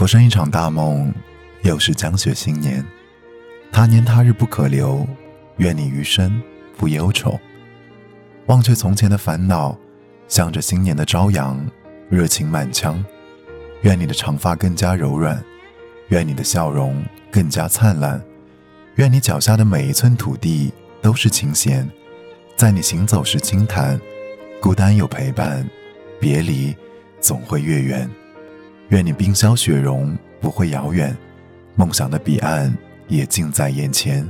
浮生一场大梦，又是江雪新年。他年他日不可留，愿你余生不忧愁。忘却从前的烦恼，向着新年的朝阳，热情满腔。愿你的长发更加柔软，愿你的笑容更加灿烂，愿你脚下的每一寸土地都是琴弦，在你行走时轻弹。孤单有陪伴，别离总会越远。愿你冰消雪融不会遥远，梦想的彼岸也近在眼前。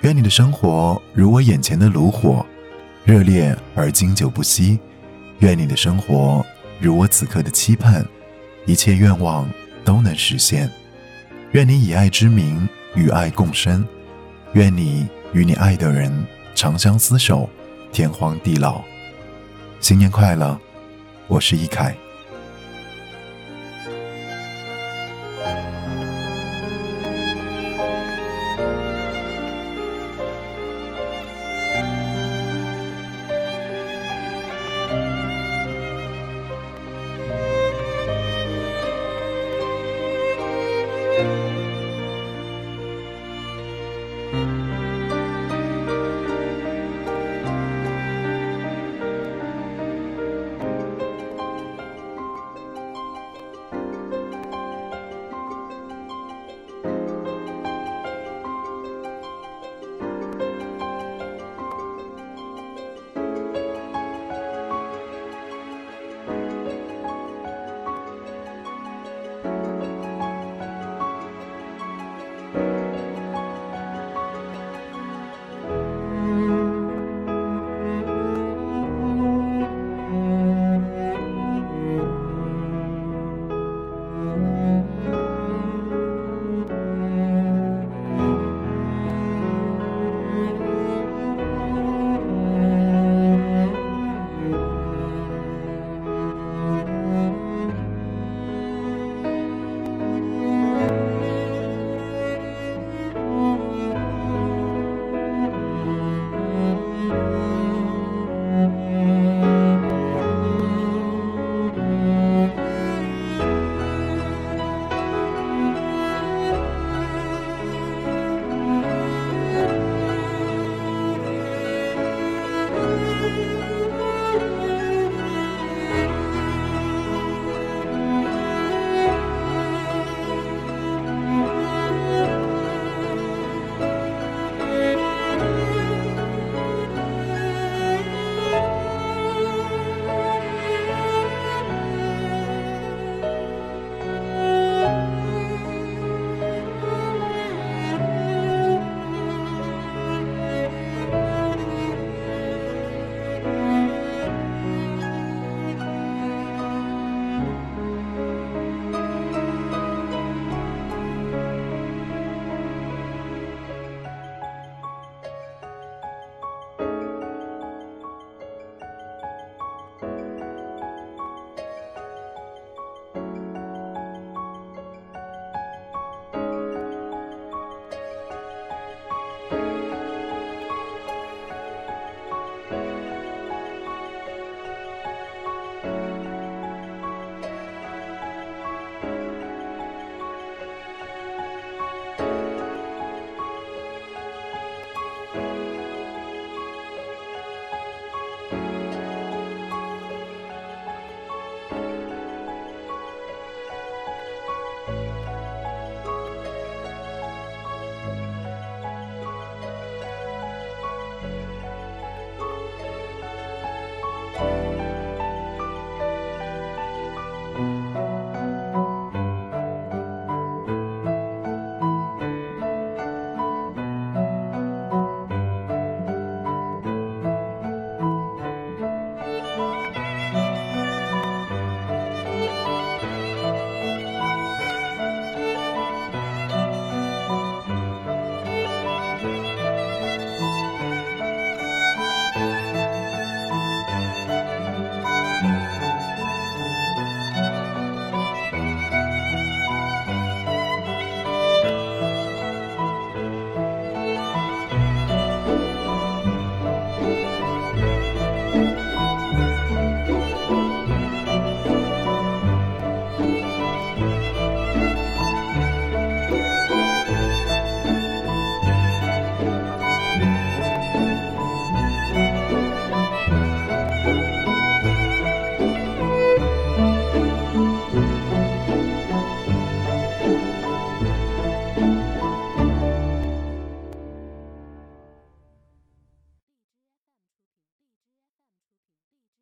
愿你的生活如我眼前的炉火。热烈而经久不息，愿你的生活如我此刻的期盼，一切愿望都能实现。愿你以爱之名与爱共生，愿你与你爱的人长相厮守，天荒地老。新年快乐，我是易凯。